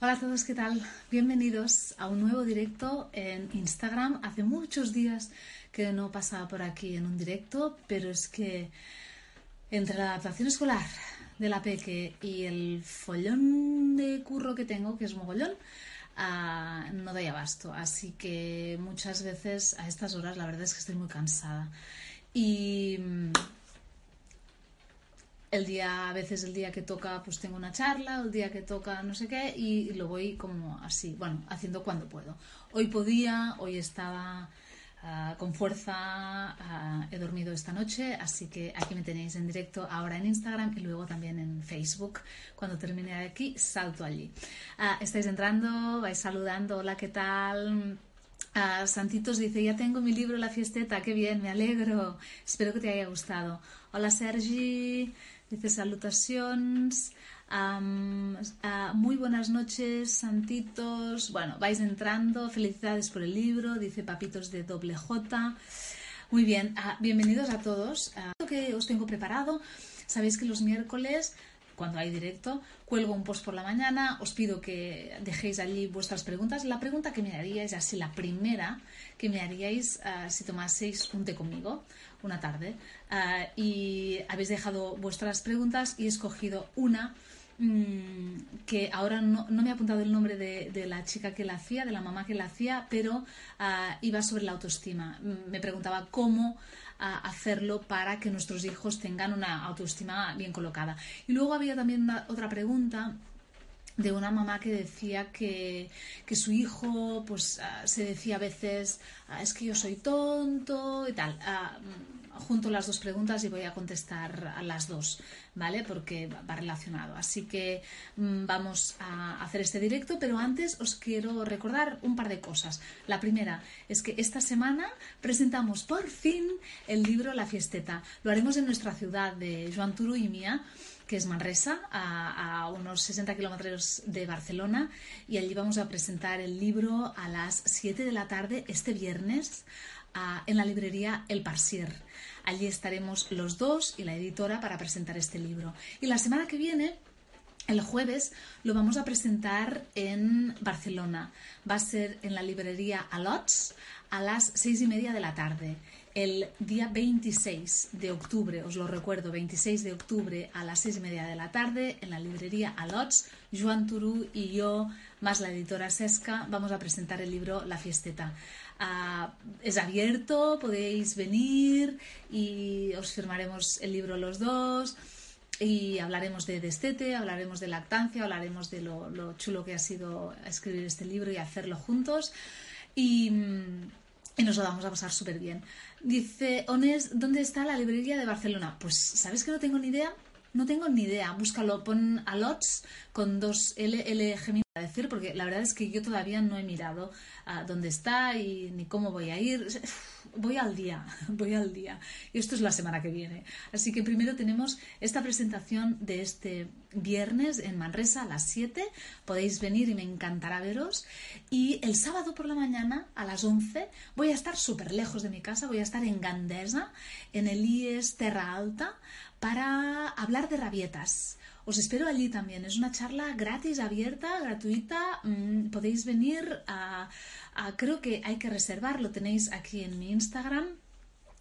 Hola a todos, ¿qué tal? Bienvenidos a un nuevo directo en Instagram. Hace muchos días que no pasaba por aquí en un directo, pero es que entre la adaptación escolar de la Peque y el follón de curro que tengo, que es mogollón, ah, no doy abasto. Así que muchas veces a estas horas la verdad es que estoy muy cansada. Y mm, el día, a veces el día que toca, pues tengo una charla, el día que toca no sé qué, y lo voy como así, bueno, haciendo cuando puedo. Hoy podía, hoy estaba ah, con fuerza, ah, he dormido esta noche, así que aquí me tenéis en directo ahora en Instagram y luego también en Facebook. Cuando termine aquí, salto allí. Ah, estáis entrando, vais saludando, hola, ¿qué tal? Santitos dice, ya tengo mi libro La Fiesteta, qué bien, me alegro. Espero que te haya gustado. Hola Sergi, dice salutaciones. muy buenas noches, Santitos. Bueno, vais entrando. Felicidades por el libro, dice Papitos de doble J. Muy bien, bienvenidos a todos. Lo que os tengo preparado, sabéis que los miércoles cuando hay directo, cuelgo un post por la mañana, os pido que dejéis allí vuestras preguntas. La pregunta que me haríais, así la primera que me haríais uh, si tomaseis un té conmigo una tarde uh, y habéis dejado vuestras preguntas y he escogido una mmm, que ahora no, no, me ha apuntado el nombre de, de, la chica que la hacía, de la mamá que la hacía, pero uh, iba sobre la autoestima. Me preguntaba cómo a hacerlo para que nuestros hijos tengan una autoestima bien colocada. Y luego había también una, otra pregunta de una mamá que decía que, que su hijo pues uh, se decía a veces uh, es que yo soy tonto y tal. Uh, junto las dos preguntas y voy a contestar a las dos, ¿vale? Porque va relacionado. Así que mmm, vamos a hacer este directo, pero antes os quiero recordar un par de cosas. La primera es que esta semana presentamos por fin el libro La Fiesteta. Lo haremos en nuestra ciudad de Joan Turu y mía que es Manresa, a, unos 60 kilómetros de Barcelona, y allí vamos a presentar el libro a las 7 de la tarde este viernes en la librería El Parsier. Allí estaremos los dos y la editora para presentar este libro. Y la semana que viene el jueves lo vamos a presentar en Barcelona. Va a ser en la librería Alots a las seis y media de la tarde. El día 26 de octubre, os lo recuerdo, 26 de octubre a las seis y media de la tarde en la librería Alots, Joan Turú y yo, más la editora Sesca, vamos a presentar el libro La Fiesteta. Uh, es abierto, podéis venir y os firmaremos el libro los dos y hablaremos de destete, hablaremos de lactancia, hablaremos de lo, lo, chulo que ha sido escribir este libro y hacerlo juntos y, y nos lo vamos a pasar súper bien. Dice, Ones, ¿dónde está la librería de Barcelona? Pues, ¿sabes que no tengo ni idea? No tengo ni idea. Búscalo, pon a lots con dos L, L, G, a decir, porque la verdad es que yo todavía no he mirado uh, dónde está y ni cómo voy a ir. Voy al día, voy al día. Y esto es la semana que viene. Así que primero tenemos esta presentación de este viernes en Manresa a las 7. Podéis venir y me encantará veros. Y el sábado por la mañana a las 11 voy a estar súper lejos de mi casa. Voy a estar en Gandesa, en el IES Terra Alta, para hablar de rabietas. Os espero allí también. Es una charla gratis, abierta, gratuita. Mm, podéis venir a, Creo que hay que reservar. Lo tenéis aquí en mi Instagram.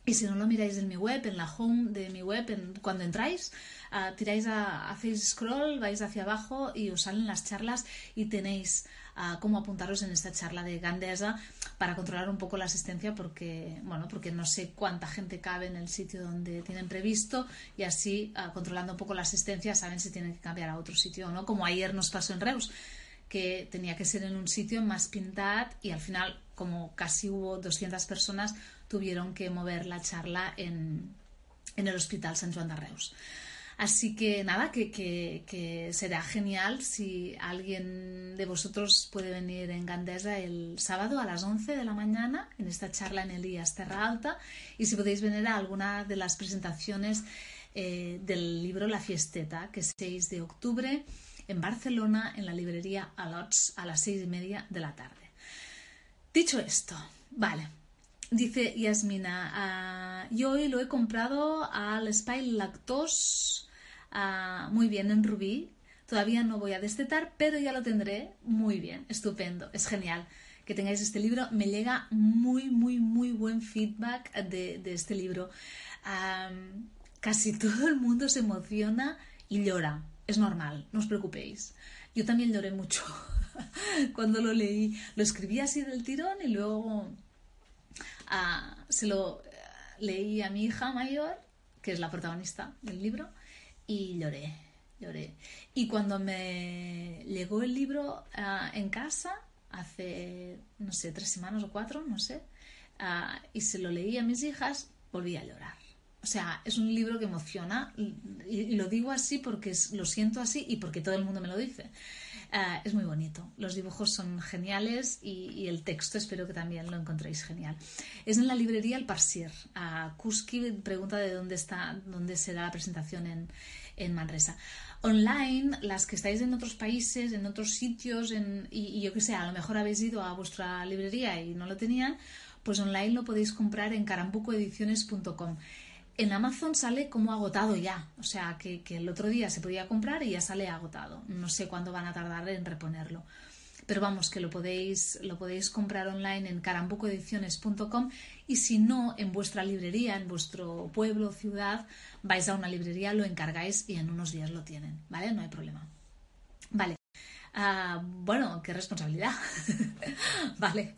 Y si no lo miráis en mi web, en la home de mi web, cuando entráis, uh, tiráis a, hacéis scroll, vais hacia abajo y os salen las charlas y tenéis uh, cómo apuntaros en esta charla de Gandesa para controlar un poco la asistencia porque, bueno, porque no sé cuánta gente cabe en el sitio donde tienen previsto y así, uh, controlando un poco la asistencia, saben si tienen que cambiar a otro sitio o no, como ayer nos pasó en Reus que tenía que ser en un sitio más pintado y al final, como casi hubo 200 personas, tuvieron que mover la charla en, en el Hospital San Juan de Reus. Así que nada, que, que, que, será genial si alguien de vosotros puede venir en Gandesa el sábado a las 11 de la mañana en esta charla en Elías Terra Alta y si podéis venir a alguna de las presentaciones eh, del libro La Fiesteta, que es 6 de octubre en Barcelona en la librería Alots a las 6 y media de la tarde. Dicho esto, vale, Dice Yasmina, uh, yo hoy lo he comprado al Spy Lactos, uh, muy bien, en Rubí. todavía no voy a destetar, pero ya lo tendré muy bien, estupendo, es genial que tengáis este libro. Me llega muy, muy, muy buen feedback de, este libro. casi todo el mundo se emociona y llora. Es normal, no os preocupéis. Yo también lloré mucho cuando lo leí. Lo escribí así del tirón y luego ah, se lo eh, leí a mi hija mayor, que es la protagonista del libro, y lloré, lloré. Y cuando me llegó el libro ah, en casa, hace, no sé, tres semanas o cuatro, no sé, ah, y se lo leí a mis hijas, volví a llorar. O sea, es un libro que emociona y, lo digo así porque lo siento así y porque todo el mundo me lo dice. Ah, es muy bonito, los dibujos son geniales y, el texto espero que también lo encontréis genial. Es en la librería El Parsier. Uh, Kuski pregunta de dónde está, dónde será la presentación en, en Manresa online, las que estáis en otros países, en otros sitios, en, y, yo que sé, a lo mejor habéis ido a vuestra librería y no lo tenían, pues online lo podéis comprar en carambucoediciones.com. En Amazon sale como agotado ya, o sea que, el otro día se podía comprar y ya sale agotado. No sé cuándo van a tardar en reponerlo pero vamos que lo podéis, lo podéis comprar online en carambucoediciones.com y si no, en vuestra librería, en vuestro pueblo, ciudad, vais a una librería, lo encargáis y en unos días lo tienen, ¿vale? No hay problema. Vale. Ah, bueno, qué responsabilidad. vale.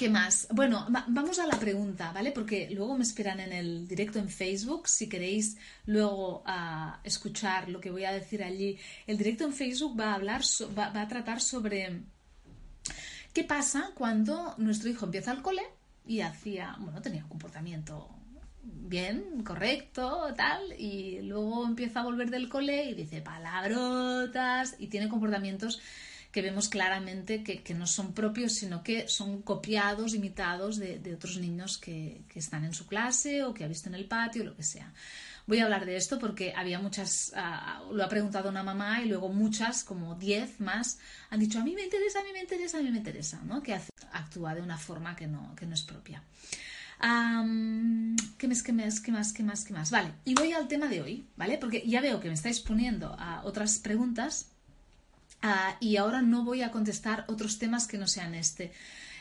¿Qué más? Bueno, vamos a la pregunta, ¿vale? Porque luego me esperan en el directo en Facebook. Si queréis luego ah, escuchar lo que voy a decir allí, el directo en Facebook va a hablar, va, a tratar sobre qué pasa cuando nuestro hijo empieza al cole y hacía, bueno, tenía un comportamiento bien, correcto, tal, y luego empieza a volver del cole y dice palabrotas y tiene comportamientos que vemos claramente que, no son propios, sino que son copiados, imitados de, otros niños que, están en su clase o que ha visto en el patio, lo que sea. Voy a hablar de esto porque había muchas, ah, lo ha preguntado una mamá y luego muchas, como diez más, han dicho a mí me interesa, a mí me interesa, a mí me interesa, ¿no? Que actúa de una forma que no, que no es propia. ¿Qué más, qué más, qué más, qué más, qué más? Vale, y voy al tema de hoy, ¿vale? Porque ya veo que me estáis poniendo a otras preguntas Ah, y ahora no voy a contestar otros temas que no sean este.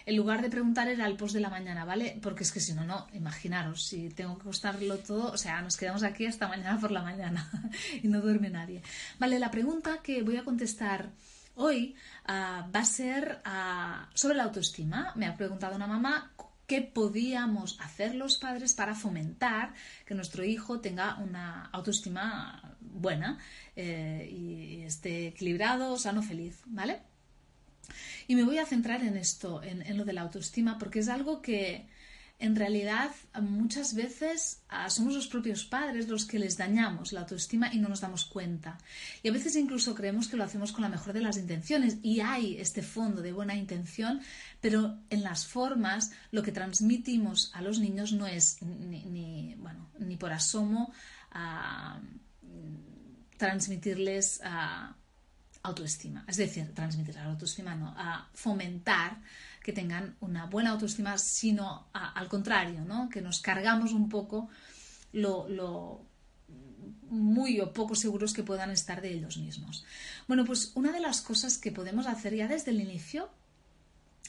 En lugar de preguntar era el post de la mañana, ¿vale? Porque es que si no, no, imaginaros, si tengo que costarlo todo, o sea, nos quedamos aquí hasta mañana por la mañana y no duerme nadie. Vale, la pregunta que voy a contestar hoy ah, va a ser ah, sobre la autoestima. Me ha preguntado una mamá qué podíamos hacer los padres para fomentar que nuestro hijo tenga una autoestima buena eh, y esté equilibrado, sano, feliz, ¿vale? Y me voy a centrar en esto, en, lo de la autoestima, porque es algo que en realidad muchas veces ah, somos los propios padres los que les dañamos la autoestima y no nos damos cuenta. Y a veces incluso creemos que lo hacemos con la mejor de las intenciones y hay este fondo de buena intención, pero en las formas lo que transmitimos a los niños no es ni, bueno, ni por asomo ah, transmitirles autoestima. Es decir, transmitir la autoestima, no, a fomentar que tengan una buena autoestima, sino al contrario, ¿no? que nos cargamos un poco lo, muy o poco seguros que puedan estar de ellos mismos. Bueno, pues una de las cosas que podemos hacer ya desde el inicio,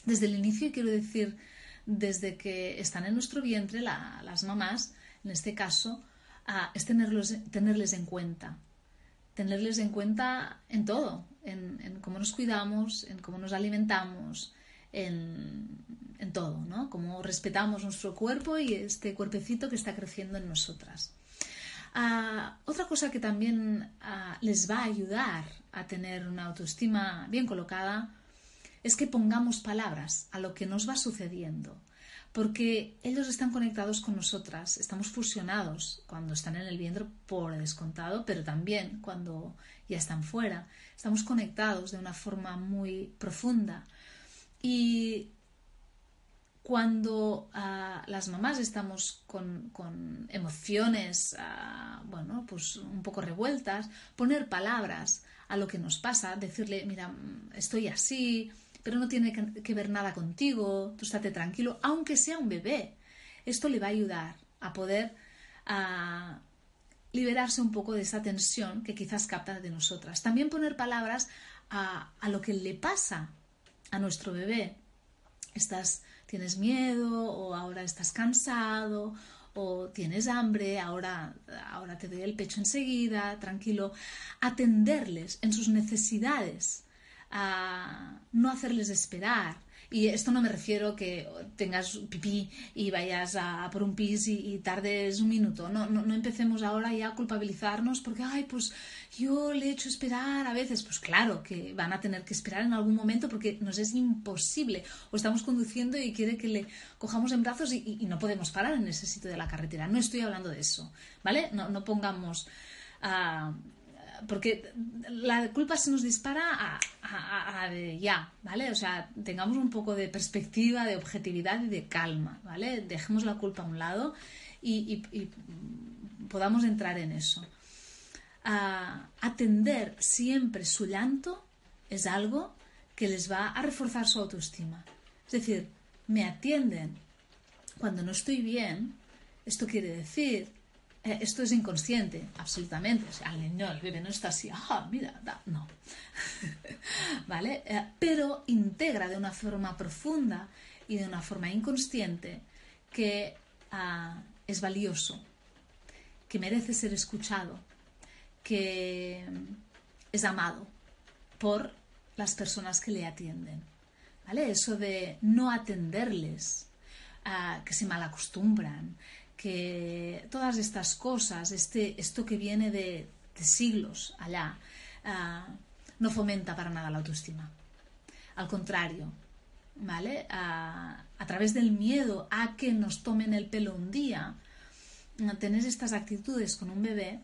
desde el inicio, quiero decir, desde que están en nuestro vientre, las mamás, en este caso, es tenerles en cuenta tenerles en cuenta en todo, en, cómo nos cuidamos, en cómo nos alimentamos, en, todo, ¿no? Cómo respetamos nuestro cuerpo y este cuerpecito que está creciendo en nosotras. Ah, otra cosa que también ah, les va a ayudar a tener una autoestima bien colocada es que pongamos palabras a lo que nos va sucediendo porque ellos están conectados con nosotras, estamos fusionados cuando están en el vientre por descontado, pero también cuando ya están fuera, estamos conectados de una forma muy profunda. Y cuando ah, las mamás estamos con, emociones, ah, bueno, pues un poco revueltas, poner palabras a lo que nos pasa, decirle, mira, estoy así, pero no tiene que ver nada contigo, tú estate tranquilo, aunque sea un bebé. Esto le va a ayudar a poder liberarse un poco de esa tensión que quizás capta de nosotras. También poner palabras a, a lo que le pasa a nuestro bebé. Estás, tienes miedo o ahora estás cansado o tienes hambre, ahora, ahora te doy el pecho enseguida, tranquilo. Atenderles en sus necesidades, a no hacerles esperar, y esto no me refiero que tengas pipí y vayas a, por un pis y, tardes un minuto. No, no, no, empecemos ahora ya a culpabilizarnos porque, ay, pues yo le he hecho esperar a veces. Pues claro que van a tener que esperar en algún momento porque nos es imposible. O estamos conduciendo y quiere que le cojamos en brazos y, no podemos parar en ese sitio de la carretera. No estoy hablando de eso, ¿vale? No, no pongamos... a porque la culpa se nos dispara a, de ya, ¿vale? O sea, tengamos un poco de perspectiva, de objetividad y de calma, ¿vale? Dejemos la culpa a un lado y, podamos entrar en eso. atender siempre su llanto es algo que les va a reforzar su autoestima. Es decir, me atienden cuando no estoy bien, esto quiere decir esto es inconsciente, absolutamente. O sea, el niño, el bebé no está así, ah, mira, no. ¿Vale? Eh, pero integra de una forma profunda y de una forma inconsciente que ah, es valioso, que merece ser escuchado, que es amado por las personas que le atienden. ¿Vale? Eso de no atenderles, ah, que se malacostumbran, que todas estas cosas, este, esto que viene de, siglos allá, ah, no fomenta para nada la autoestima. Al contrario, ¿vale? Ah, a través del miedo a que nos tomen el pelo un día, tener estas actitudes con un bebé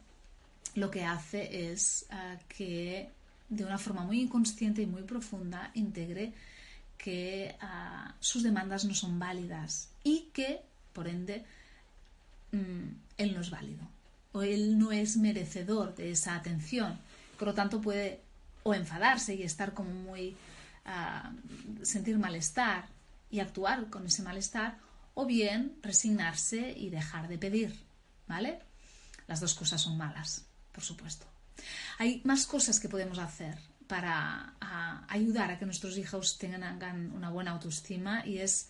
lo que hace es ah, que de una forma muy inconsciente y muy profunda integre que sus demandas no son válidas y que, por ende, Mm, él no es válido o él no es merecedor de esa atención. Por lo tanto, puede o enfadarse y estar como muy. Ah, sentir malestar y actuar con ese malestar, o bien resignarse y dejar de pedir. ¿Vale? Las dos cosas son malas, por supuesto. Hay más cosas que podemos hacer para ayudar a que nuestros hijos tengan una buena autoestima y es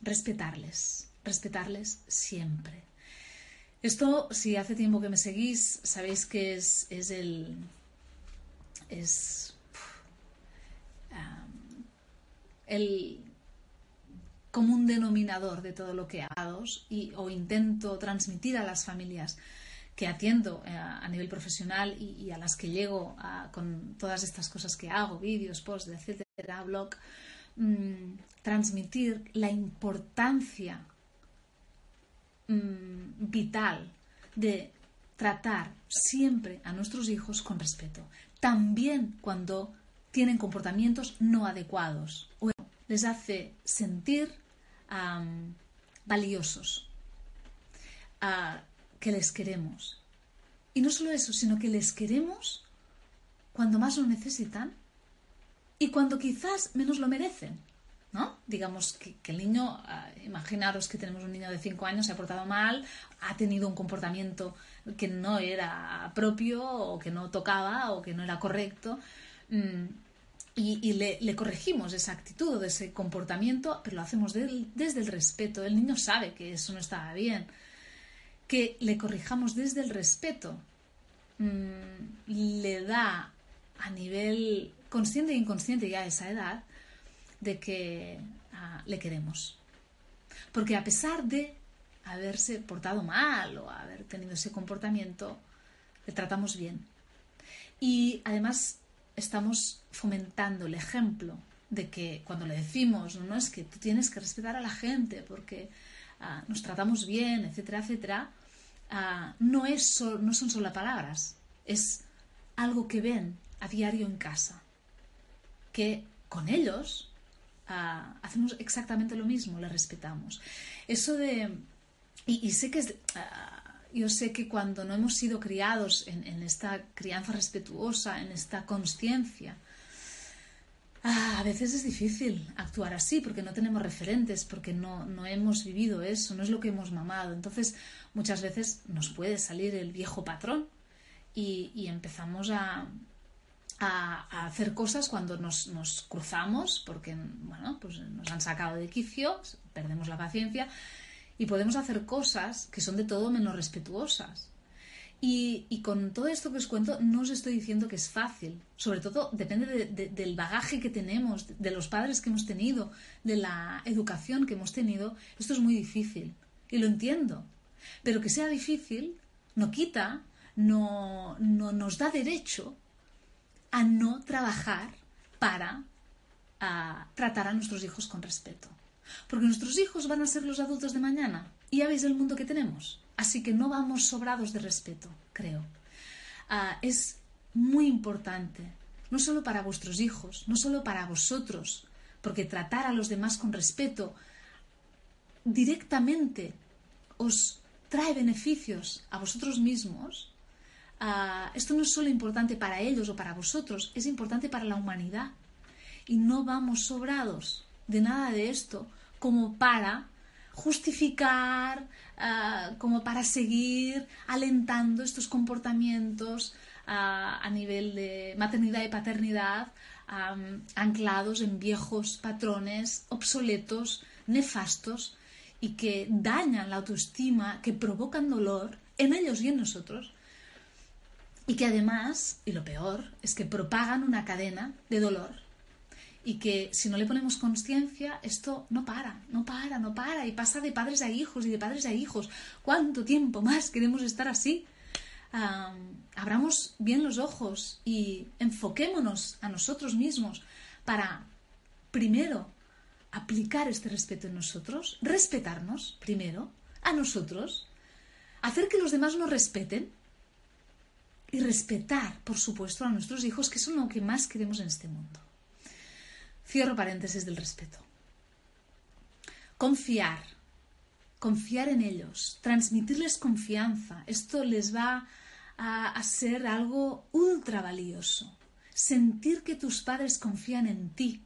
respetarles, respetarles siempre. Esto, si hace tiempo que me seguís, sabéis que es, es el. es. el común denominador de todo lo que hago y, o intento transmitir a las familias que atiendo eh, a nivel profesional y, a las que llego con todas estas cosas que hago, vídeos, posts, etcétera, blog, mm, transmitir la importancia Mm, vital de tratar siempre a nuestros hijos con respeto, también cuando tienen comportamientos no adecuados. les hace sentir valiosos, que les queremos. Y no solo eso, sino que les queremos cuando más lo necesitan y cuando quizás menos lo merecen. ¿No? Digamos que, el niño, ah, imaginaros que tenemos un niño de 5 años, se ha portado mal, ha tenido un comportamiento que no era propio o que no tocaba o que no era correcto. Mm, y, le, corregimos esa actitud, ese comportamiento, pero lo hacemos desde el respeto. El niño sabe que eso no estaba bien. Que le corrijamos desde el respeto mm, le da a nivel consciente e inconsciente ya a esa edad de que ah, le queremos. Porque a pesar de haberse portado mal o haber tenido ese comportamiento, le tratamos bien. Y además estamos fomentando el ejemplo de que cuando le decimos, no, es que tú tienes que respetar a la gente porque ah, nos tratamos bien, etcétera, etcétera, ah, no, es no son solo palabras, es algo que ven a diario en casa, que con ellos hacemos exactamente lo mismo, le respetamos. Eso de... Y, sé que es... Ah, yo sé que cuando no hemos sido criados en, esta crianza respetuosa, en esta conciencia, Ah, a veces es difícil actuar así porque no tenemos referentes, porque no, no hemos vivido eso, no es lo que hemos mamado. Entonces, muchas veces nos puede salir el viejo patrón y, empezamos a, a, hacer cosas cuando nos, nos, cruzamos, porque bueno, pues nos han sacado de quicio, perdemos la paciencia y podemos hacer cosas que son de todo menos respetuosas. Y, con todo esto que os cuento, no os estoy diciendo que es fácil. Sobre todo depende del bagaje que tenemos, de los padres que hemos tenido, de la educación que hemos tenido. Esto es muy difícil. Y lo entiendo. Pero que sea difícil no quita, no, no nos da derecho a no trabajar para tratar a nuestros hijos con respeto. Porque nuestros hijos van a ser los adultos de mañana. Y ya veis el mundo que tenemos. Así que no vamos sobrados de respeto, creo. Ah, es muy importante, no solo para vuestros hijos, no solo para vosotros, porque tratar a los demás con respeto directamente os trae beneficios a vosotros mismos. Ah, esto no es solo importante para ellos o para vosotros, es importante para la humanidad. Y no vamos sobrados de nada de esto como para justificar, ah, como para seguir alentando estos comportamientos ah, a nivel de maternidad y paternidad anclados en viejos patrones obsoletos, nefastos y que dañan la autoestima, que provocan dolor en ellos y en nosotros. Y que además, y lo peor, es que propagan una cadena de dolor y que si no le ponemos conciencia, esto no para, no para, no para, y pasa de padres a hijos y de padres a hijos. ¿Cuánto tiempo más queremos estar así? abramos bien los ojos y enfoquémonos a nosotros mismos para, primero, aplicar este respeto en nosotros, respetarnos, primero, a nosotros, hacer que los demás nos respeten y respetar, por supuesto, a nuestros hijos, que son lo que más queremos en este mundo. Cierro paréntesis del respeto. Confiar, confiar en ellos, transmitirles confianza. Esto les va a, ser algo ultra valioso. Sentir que tus padres confían en ti.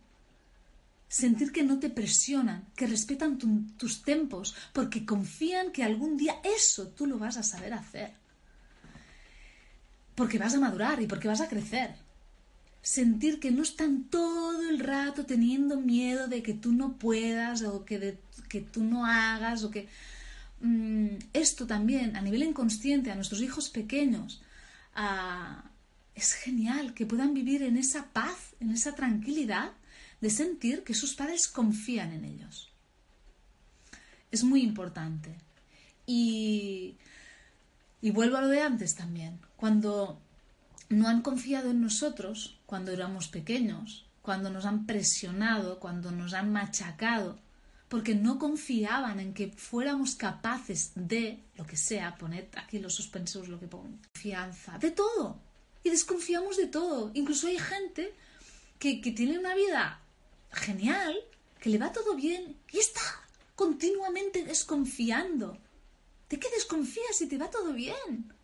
Sentir que no te presionan, que respetan tus tempos, porque confían que algún día eso tú lo vas a saber hacer. Porque vas a madurar y porque vas a crecer sentir que no están todo el rato teniendo miedo de que tú no puedas o que, que tú no hagas o que... Mm, esto también a nivel inconsciente a nuestros hijos pequeños es genial que puedan vivir en esa paz, en esa tranquilidad de sentir que sus padres confían en ellos. Es muy importante. Y, y vuelvo a lo de antes también. Cuando no han confiado en nosotros cuando éramos pequeños, cuando nos han presionado, cuando nos han machacado, porque no confiaban en que fuéramos capaces de, lo que sea, poned aquí los suspensos, lo que pongo, confianza, de todo. Y desconfiamos de todo. Incluso hay gente que, que tiene una vida genial, que le va todo bien y está continuamente desconfiando. ¿De qué desconfías si te va todo bien?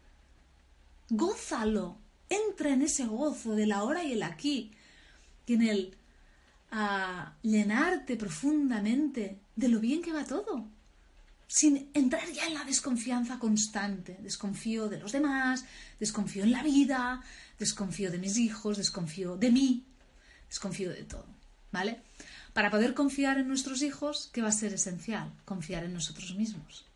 Gózalo, entra en ese gozo del ahora y el aquí, en el a llenarte profundamente de lo bien que va todo, sin entrar ya en la desconfianza constante. Desconfío de los demás, desconfío en la vida, desconfío de mis hijos, desconfío de mí, desconfío de todo, ¿vale? Para poder confiar en nuestros hijos, ¿qué va a ser esencial? Confiar en nosotros mismos.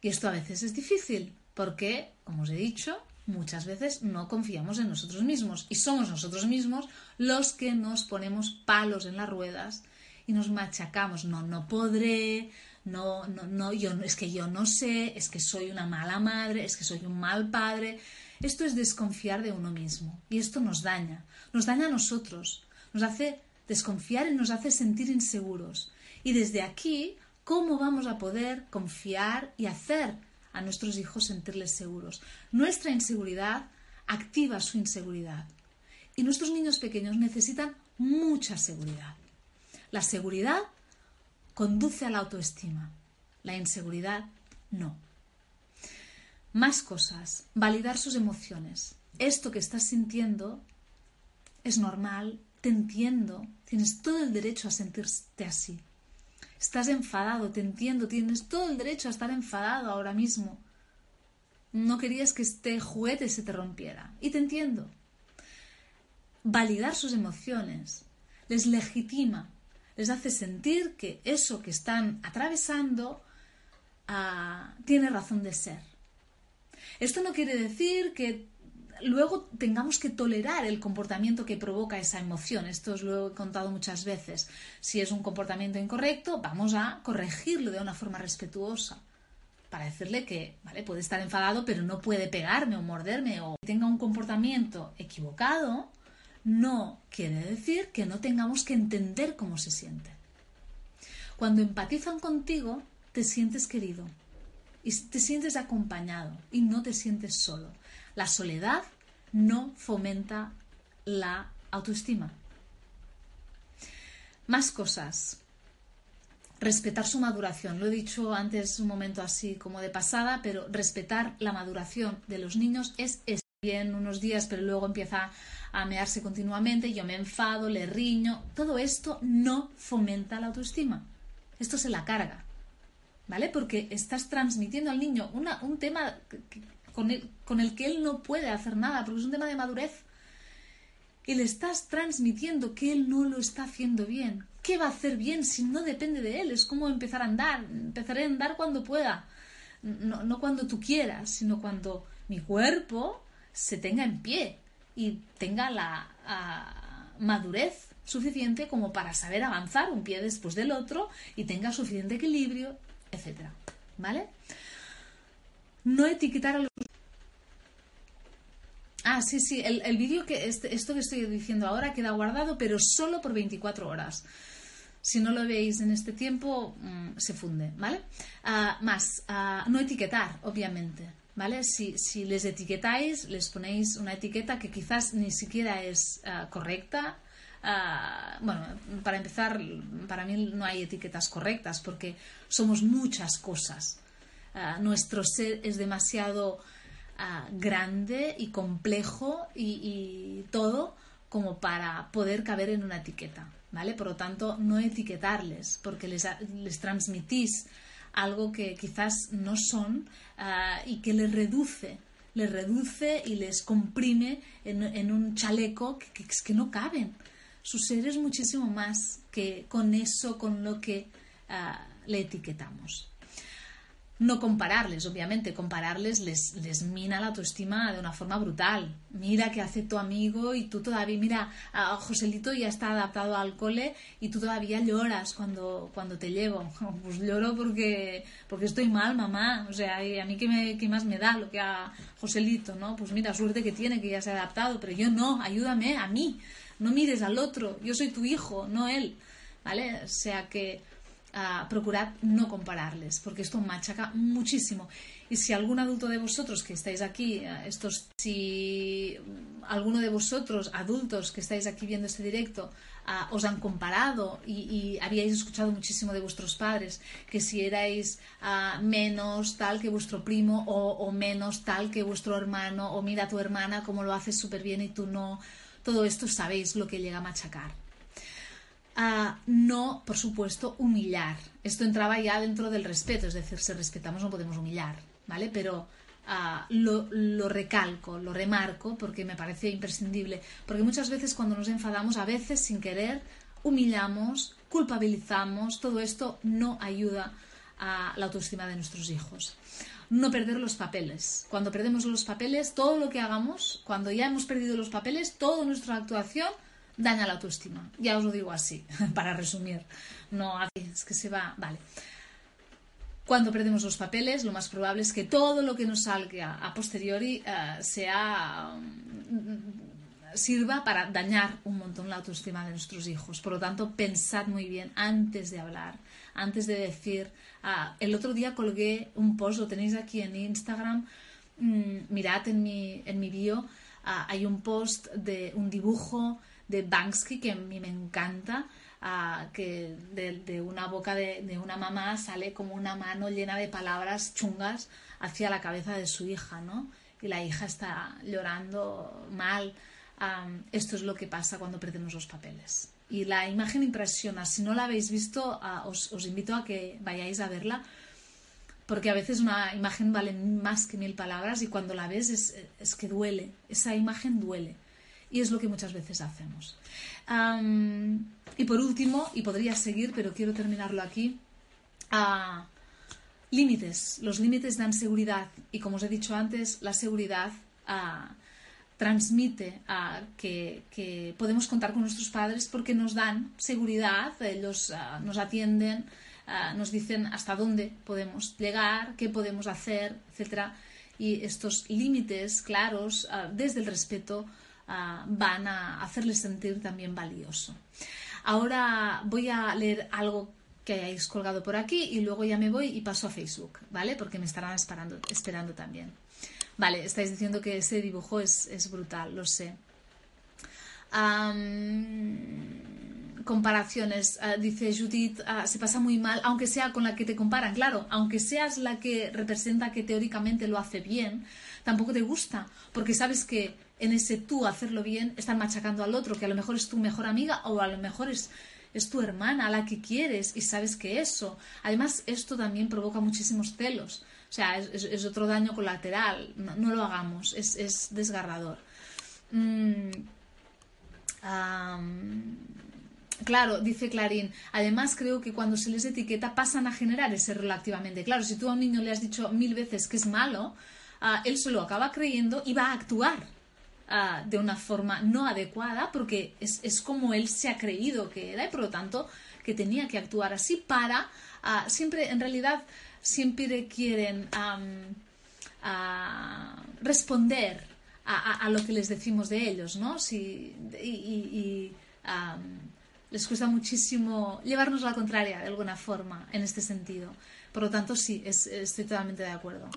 Y esto a veces es difícil, porque, como os he dicho, muchas veces no confiamos en nosotros mismos y somos nosotros mismos los que nos ponemos palos en las ruedas y nos machacamos. No, no podré, no, no, no, es que yo no sé, es que soy una mala madre, es que soy un mal padre. Esto es desconfiar de uno mismo y esto nos daña, nos daña a nosotros, nos hace desconfiar y nos hace sentir inseguros. Y desde aquí, ¿cómo vamos a poder confiar y hacer a nuestros hijos sentirles seguros. Nuestra inseguridad activa su inseguridad. Y nuestros niños pequeños necesitan mucha seguridad. La seguridad conduce a la autoestima. La inseguridad no. Más cosas. Validar sus emociones. Esto que estás sintiendo es normal, te entiendo, tienes todo el derecho a sentirte así. Estás enfadado, te entiendo, tienes todo el derecho a estar enfadado ahora mismo. No querías que este juguete se te rompiera. Y te entiendo. Validar sus emociones les legitima, les hace sentir que eso que están atravesando ah, tiene razón de ser. Esto no quiere decir que luego tengamos que tolerar el comportamiento que provoca esa emoción. Esto os lo he contado muchas veces. Si es un comportamiento incorrecto, vamos a corregirlo de una forma respetuosa. Para decirle que, vale, puede estar enfadado, pero no puede pegarme o morderme o tenga un comportamiento equivocado, no quiere decir que no tengamos que entender cómo se siente. Cuando empatizan contigo, te sientes querido y te sientes acompañado y no te sientes solo. La soledad no fomenta la autoestima. Más cosas. Respetar su maduración. Lo he dicho antes un momento así como de pasada, pero respetar la maduración de los niños es, bien unos días, pero luego empieza a mearse continuamente, yo me enfado, le riño. Todo esto no fomenta la autoestima. Esto se la carga. ¿Vale? Porque estás transmitiendo al niño un tema con el, con el que él no puede hacer nada, porque es un tema de madurez. Y le estás transmitiendo que él no lo está haciendo bien. ¿Qué va a hacer bien si no depende de él? Es como empezar a andar. Empezaré a andar cuando pueda. No, no cuando tú quieras, sino cuando mi cuerpo se tenga en pie y tenga la madurez suficiente como para saber avanzar un pie después del otro y tenga suficiente equilibrio, etc. ¿Vale? No etiquetar a los... Ah, sí, sí, el, vídeo que este, esto que estoy diciendo ahora queda guardado, pero solo por 24 horas. Si no lo veis en este tiempo, mm, se funde, ¿vale? Ah, más, ah, no etiquetar, obviamente, ¿vale? Si, si, les etiquetáis, les ponéis una etiqueta que quizás ni siquiera es ah, correcta. bueno, para empezar, para mí no hay etiquetas correctas porque somos muchas cosas. Nuestro ser es demasiado ah, grande y complejo y, todo como para poder caber en una etiqueta, ¿vale? Por lo tanto, no etiquetarles porque les, les transmitís algo que quizás no son ah, y que les reduce, les reduce y les comprime en, un chaleco que, que, no caben. Su ser es muchísimo más que con eso, con lo que le etiquetamos no compararles, obviamente, compararles les, les mina la autoestima de una forma brutal. Mira que hace tu amigo y tú todavía, mira, a Joselito ya está adaptado al cole y tú todavía lloras cuando, cuando te llevo. Pues lloro porque, porque estoy mal, mamá. O sea, a mí qué, más me da lo que a Joselito, ¿no? Pues mira, suerte que tiene que ya se ha adaptado, pero yo no, ayúdame a mí. No mires al otro, yo soy tu hijo, no él. ¿Vale? O sea que procurad no compararles, porque esto machaca muchísimo. Y si algún adulto de vosotros que estáis aquí, eh, estos, si alguno de vosotros, adultos que estáis aquí viendo este directo, ah, os han comparado y, habíais escuchado muchísimo de vuestros padres, que si erais ah, menos tal que vuestro primo o, o, menos tal que vuestro hermano, o mira a tu hermana como lo haces súper bien y tú no, todo esto sabéis lo que llega a machacar a no, por supuesto, humillar. Esto entraba ya dentro del respeto, es decir, si respetamos no podemos humillar, ¿vale? Pero ah, lo, lo, recalco, lo remarco porque me parece imprescindible, porque muchas veces cuando nos enfadamos, a veces sin querer, humillamos, culpabilizamos, todo esto no ayuda a la autoestima de nuestros hijos. No perder los papeles. Cuando perdemos los papeles, todo lo que hagamos, cuando ya hemos perdido los papeles, toda nuestra actuación daña la autoestima. Ya os lo digo así, para resumir. No, es que se va. Vale. Cuando perdemos los papeles, lo más probable es que todo lo que nos salga a posteriori eh, sea mm, sirva para dañar un montón la autoestima de nuestros hijos. Por lo tanto, pensad muy bien antes de hablar, antes de decir. Ah, el otro día colgué un post, lo tenéis aquí en Instagram. Mm, mirad en mi, en mi bio, ah, hay un post de un dibujo de Banksy que a mí me encanta, ah, que de, una boca de, una mamá sale como una mano llena de palabras chungas hacia la cabeza de su hija, ¿no? Y la hija está llorando mal esto es lo que pasa cuando perdemos los papeles. Y la imagen impresiona. Si no la habéis visto, os, invito a que vayáis a verla, porque a veces una imagen vale más que mil palabras y cuando la ves es, que duele. Esa imagen duele. Y es lo que muchas veces hacemos. y por último, y podría seguir, pero quiero terminarlo aquí, límites. Los límites dan seguridad y como os he dicho antes, la seguridad transmite a que, podemos contar con nuestros padres porque nos dan seguridad, ellos ah, nos atienden, ah, nos dicen hasta dónde podemos llegar, qué podemos hacer, etc. Y estos límites claros, ah, desde el respeto, van a hacerles sentir también valioso. Ahora voy a leer algo que hayáis colgado por aquí y luego ya me voy y paso a Facebook, ¿vale? Porque me estarán esperando, también. Vale, estáis diciendo que ese dibujo es, brutal, lo sé. comparaciones, ah, dice Judith, ah, se pasa muy mal, aunque sea con la que te comparan. Claro, aunque seas la que representa que teóricamente lo hace bien, tampoco te gusta, porque sabes que en ese tú hacerlo bien están machacando al otro, que a lo mejor es tu mejor amiga o a lo mejor es, es tu hermana, a la que quieres y sabes que eso. Además, esto también provoca muchísimos celos. O sea, es, otro daño colateral. No, lo hagamos, es, desgarrador. Mm, claro, dice Clarín. Además, creo que cuando se les etiqueta pasan a generar ese relativamente. Claro, si tú a un niño le has dicho mil veces que es malo, ah, él se lo acaba creyendo y va a actuar ah, de una forma no adecuada porque es, como él se ha creído que era y por lo tanto que tenía que actuar así para ah, siempre en realidad siempre quieren responder a, lo que les decimos de ellos, ¿no? y, les cuesta muchísimo llevarnos la contraria de alguna forma en este sentido. Por lo tanto, sí, estoy totalmente de acuerdo.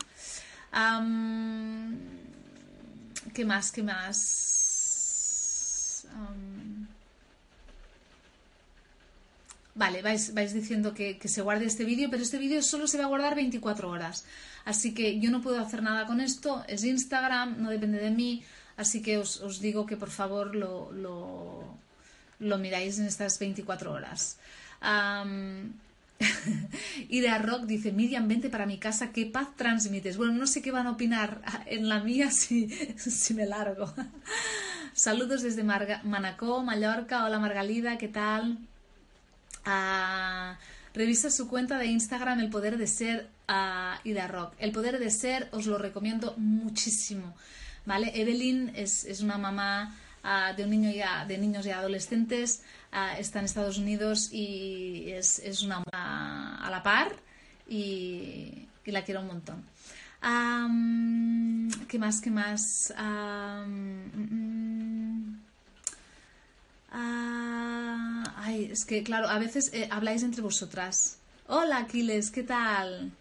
¿Qué más? ¿Qué más? Vale, vais, vais diciendo que, se guarde este vídeo, pero este vídeo solo se va a guardar 24 horas. Así que yo no puedo hacer nada con esto, es Instagram, no depende de mí, así que os, digo que por favor lo, lo, miráis en estas 24 horas. Idea Rock dice, Miriam, vente para mi casa, ¿qué paz transmites? Bueno, no sé qué van a opinar en la mía si, si me largo. Saludos desde Manacó, Mallorca. Hola Margalida, ¿qué tal? revisa su cuenta de Instagram El Poder de Ser y de Rock. El Poder de Ser os lo recomiendo muchísimo. ¿Vale? Evelyn es, una mamá de, un niño ya, de niños y adolescentes, está en Estados Unidos y es, una mamá a la par y, la quiero un montón. ¿Qué más? ¿Qué más? Mm, mm. Ah, ay, es que claro, a veces eh, habláis entre vosotras. Hola Aquiles, ¿qué tal?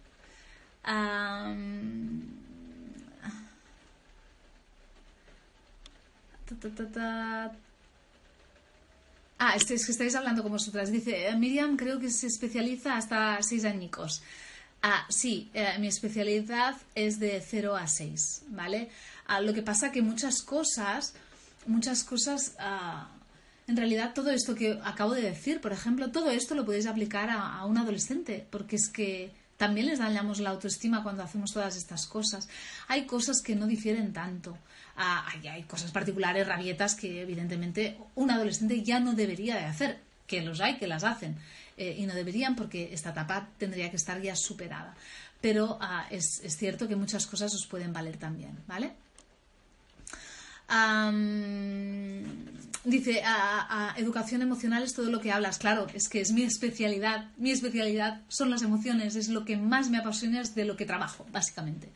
Ah, es que estáis hablando con vosotras. Dice, eh, Miriam creo que se especializa hasta seis añicos. Ah, sí, eh, mi especialidad es de 0 a 6, ¿vale? Ah, lo que pasa que muchas cosas, muchas cosas ah, en realidad todo esto que acabo de decir, por ejemplo, todo esto lo podéis aplicar a, un adolescente, porque es que también les dañamos la autoestima cuando hacemos todas estas cosas. Hay cosas que no difieren tanto. Ah, hay, cosas particulares, rabietas, que evidentemente un adolescente ya no debería de hacer, que los hay, que las hacen, eh, y no deberían porque esta etapa tendría que estar ya superada. Pero ah, es, es cierto que muchas cosas os pueden valer también, ¿vale? dice, a, educación emocional es todo lo que hablas. Claro, es que es mi especialidad. Mi especialidad son las emociones. Es lo que más me apasiona, es de lo que trabajo, básicamente.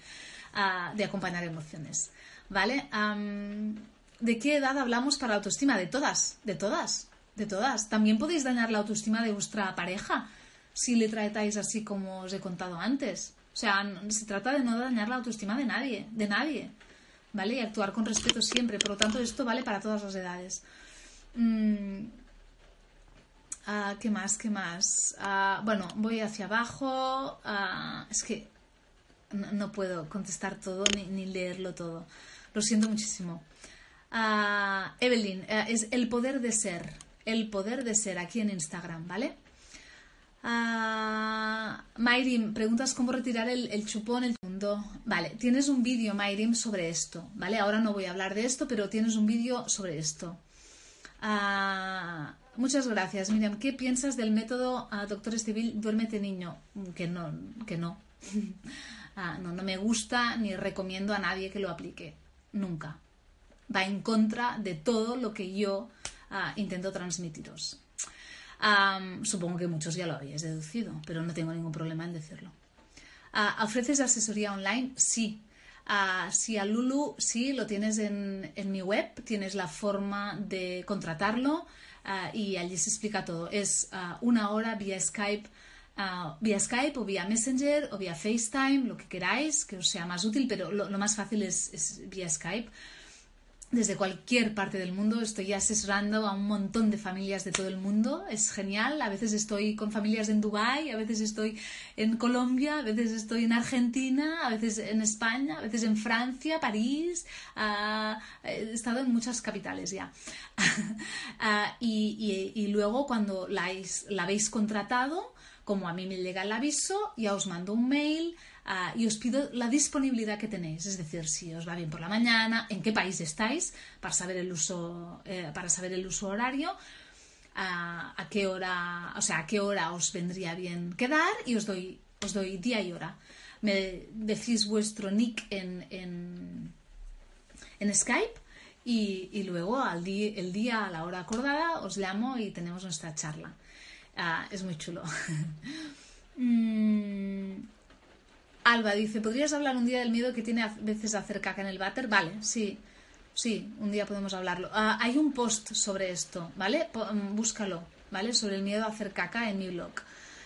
de acompañar emociones. ¿Vale? ¿De qué edad hablamos para autoestima? De todas, de todas, de todas. También podéis dañar la autoestima de vuestra pareja si le tratáis así como os he contado antes. O sea, se trata de no dañar la autoestima de nadie, de nadie. ¿vale? Y actuar con respeto siempre. Por lo tanto, esto vale para todas las edades. Mm, ah, ¿Qué más? ¿Qué más? Ah, bueno, voy hacia abajo. Ah, es que no, puedo contestar todo ni, leerlo todo. Lo siento muchísimo. Ah, Evelyn, eh, es el poder de ser. El poder de ser aquí en Instagram, ¿vale? Ah, Mayrim, preguntas cómo retirar el, chupón el mundo. Vale, tienes un vídeo, Mayrim, sobre esto, ¿vale? Ahora no voy a hablar de esto, pero tienes un vídeo sobre esto. Ah, muchas gracias, Miriam. ¿Qué piensas del método Doctor Civil Duérmete Niño? Que no, que no. no, no me gusta ni recomiendo a nadie que lo aplique. Nunca va en contra de todo lo que yo ah, intento transmitiros. supongo que muchos ya lo habéis deducido, pero no tengo ningún problema en decirlo. Ah, ¿Ofreces asesoría online? Sí. Uh, si a Lulu, sí, lo tienes en, mi web, tienes la forma de contratarlo y allí se explica todo. Es una hora vía Skype vía Skype o vía Messenger o vía FaceTime, lo que queráis, que os sea más útil, pero lo, más fácil es, vía Skype desde cualquier parte del mundo. Estoy asesorando a un montón de familias de todo el mundo. Es genial. A veces estoy con familias en Dubái, a veces estoy en Colombia, a veces estoy en Argentina, a veces en España, a veces en Francia, París. Ah, he estado en muchas capitales ya. Ah, y, luego cuando la habéis contratado, como a mí me llega el aviso, ya os mando un mail Ah, y os pido la disponibilidad que tenéis, es decir, si os va bien por la mañana, en qué país estáis, para saber el uso, eh, para saber el uso horario, a qué hora, o sea, qué hora os vendría bien quedar y os doy, os doy día y hora. Me decís vuestro nick en, en, en Skype y, luego al el día, a la hora acordada, os llamo y tenemos nuestra charla. Ah, es muy chulo. mm, Alba dice, ¿podrías hablar un día del miedo que tiene a veces hacer caca en el váter? Vale, sí, sí, un día podemos hablarlo. Ah, hay un post sobre esto, ¿vale? Mm, búscalo, ¿vale? Sobre el miedo a hacer caca en mi blog.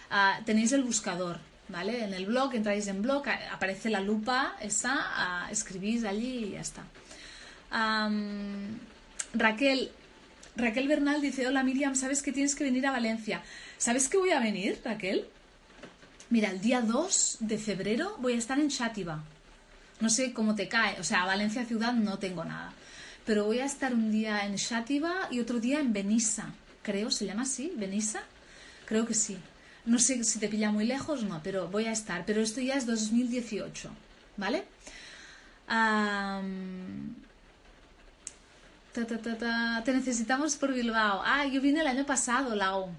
Ah, tenéis el buscador, ¿vale? En el blog, entráis en blog, aparece la lupa esa, ah, escribís allí y ya está. Raquel, Raquel Bernal dice, hola Miriam, ¿sabes que tienes que venir a Valencia? ¿Sabes que voy a venir, Raquel? Mira, el día 2 de febrero voy a estar en Chátiva. No sé cómo te cae, o sea, Valencia ciudad no tengo nada. Pero voy a estar un día en Chátiva y otro día en Benissa. Creo, ¿se llama así? ¿Benissa? Creo que sí. No sé si te pilla muy lejos, no, pero voy a estar. Pero esto ya es 2018, ¿vale? Te necesitamos por Bilbao. Ah, yo vine el año pasado, Lau.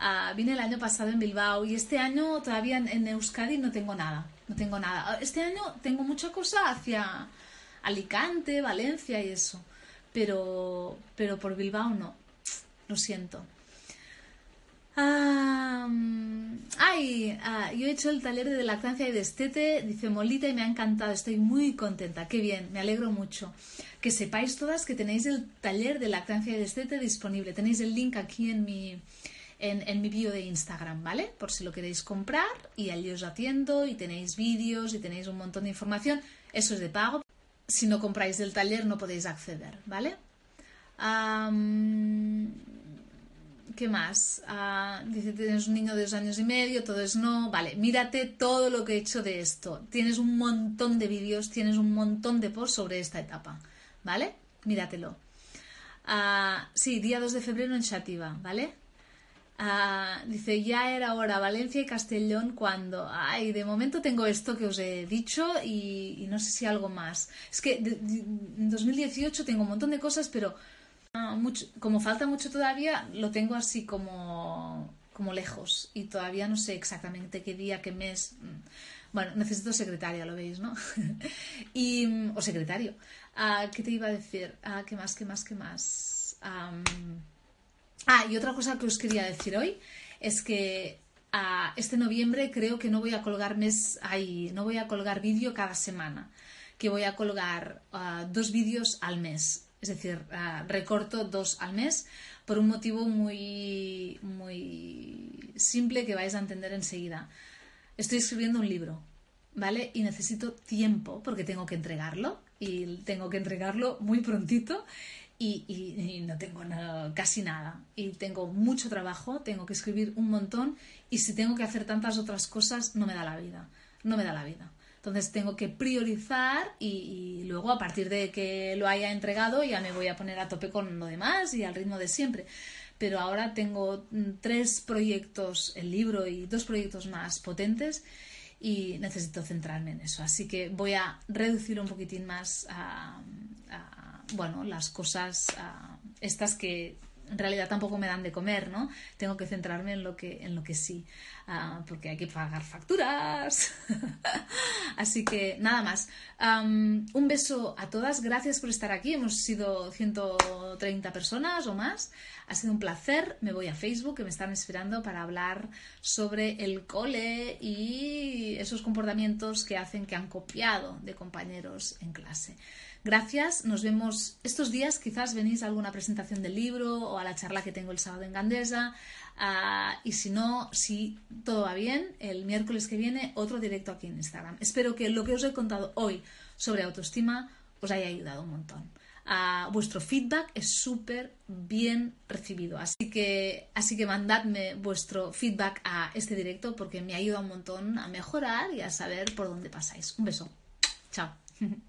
Ah, vine el año pasado en Bilbao y este año todavía en, Euskadi no tengo nada. No tengo nada. Este año tengo mucha cosa hacia Alicante, Valencia y eso. Pero, pero por Bilbao no. Lo siento. Ay, ah, yo he hecho el taller de lactancia y de estete, dice Molita, y me ha encantado. Estoy muy contenta. Qué bien, me alegro mucho. Que sepáis todas que tenéis el taller de lactancia y de estete disponible. Tenéis el link aquí en mi, en, mi bio de Instagram, ¿vale? Por si lo queréis comprar y allí os atiendo y tenéis vídeos y tenéis un montón de información. Eso es de pago. Si no compráis del taller no podéis acceder, ¿vale? ¿Qué más? Ah, dice, tienes un niño de dos años y medio, todo es no. Vale, mírate todo lo que he hecho de esto. Tienes un montón de vídeos, tienes un montón de posts sobre esta etapa, ¿vale? Míratelo. Ah, sí, día 2 de febrero en Chativa, ¿vale? Ah, dice, ya era hora Valencia y Castellón cuando... Ay, de momento tengo esto que os he dicho y, no sé si algo más. Es que en 2018 tengo un montón de cosas, pero como falta mucho todavía, lo tengo así como, como lejos y todavía no sé exactamente qué día, qué mes. Bueno, necesito secretaria, lo veis, ¿no? y, o secretario. Ah, ¿Qué te iba a decir? ¿Qué más, qué más, qué más? Ah, y otra cosa que os quería decir hoy es que a este noviembre creo que no voy a colgar mes ahí, no voy a colgar vídeo cada semana, que voy a colgar ah, dos vídeos al mes. Es decir, ah, recorto dos al mes por un motivo muy, muy simple que vais a entender enseguida. Estoy escribiendo un libro, ¿vale? Y necesito tiempo porque tengo que entregarlo y tengo que entregarlo muy prontito y, no tengo casi nada. Y tengo mucho trabajo, tengo que escribir un montón y si tengo que hacer tantas otras cosas, no me da la vida. No me da la vida. Entonces tengo que priorizar y, luego a partir de que lo haya entregado ya me voy a poner a tope con lo demás y al ritmo de siempre. Pero ahora tengo mm, tres proyectos, el libro y dos proyectos más potentes y necesito centrarme en eso. Así que voy a reducir un poquitín más bueno, las cosas estas que en realidad tampoco me dan de comer, ¿no? Tengo que centrarme en lo que, en lo que sí, ah, porque hay que pagar facturas. Así que nada más. un beso a todas, gracias por estar aquí. Hemos sido 130 personas o más. Ha sido un placer. Me voy a Facebook, que me están esperando para hablar sobre el cole y esos comportamientos que hacen que han copiado de compañeros en clase. Gracias, nos vemos estos días, quizás venís a alguna presentación del libro o a la charla que tengo el sábado en Gandesa. Ah, y si no, si todo va bien, el miércoles que viene otro directo aquí en Instagram. Espero que lo que os he contado hoy sobre autoestima os haya ayudado un montón. Ah, vuestro feedback es súper bien recibido. Así que, así que mandadme vuestro feedback a este directo porque me ayuda un montón a mejorar y a saber por dónde pasáis. Un beso. Chao.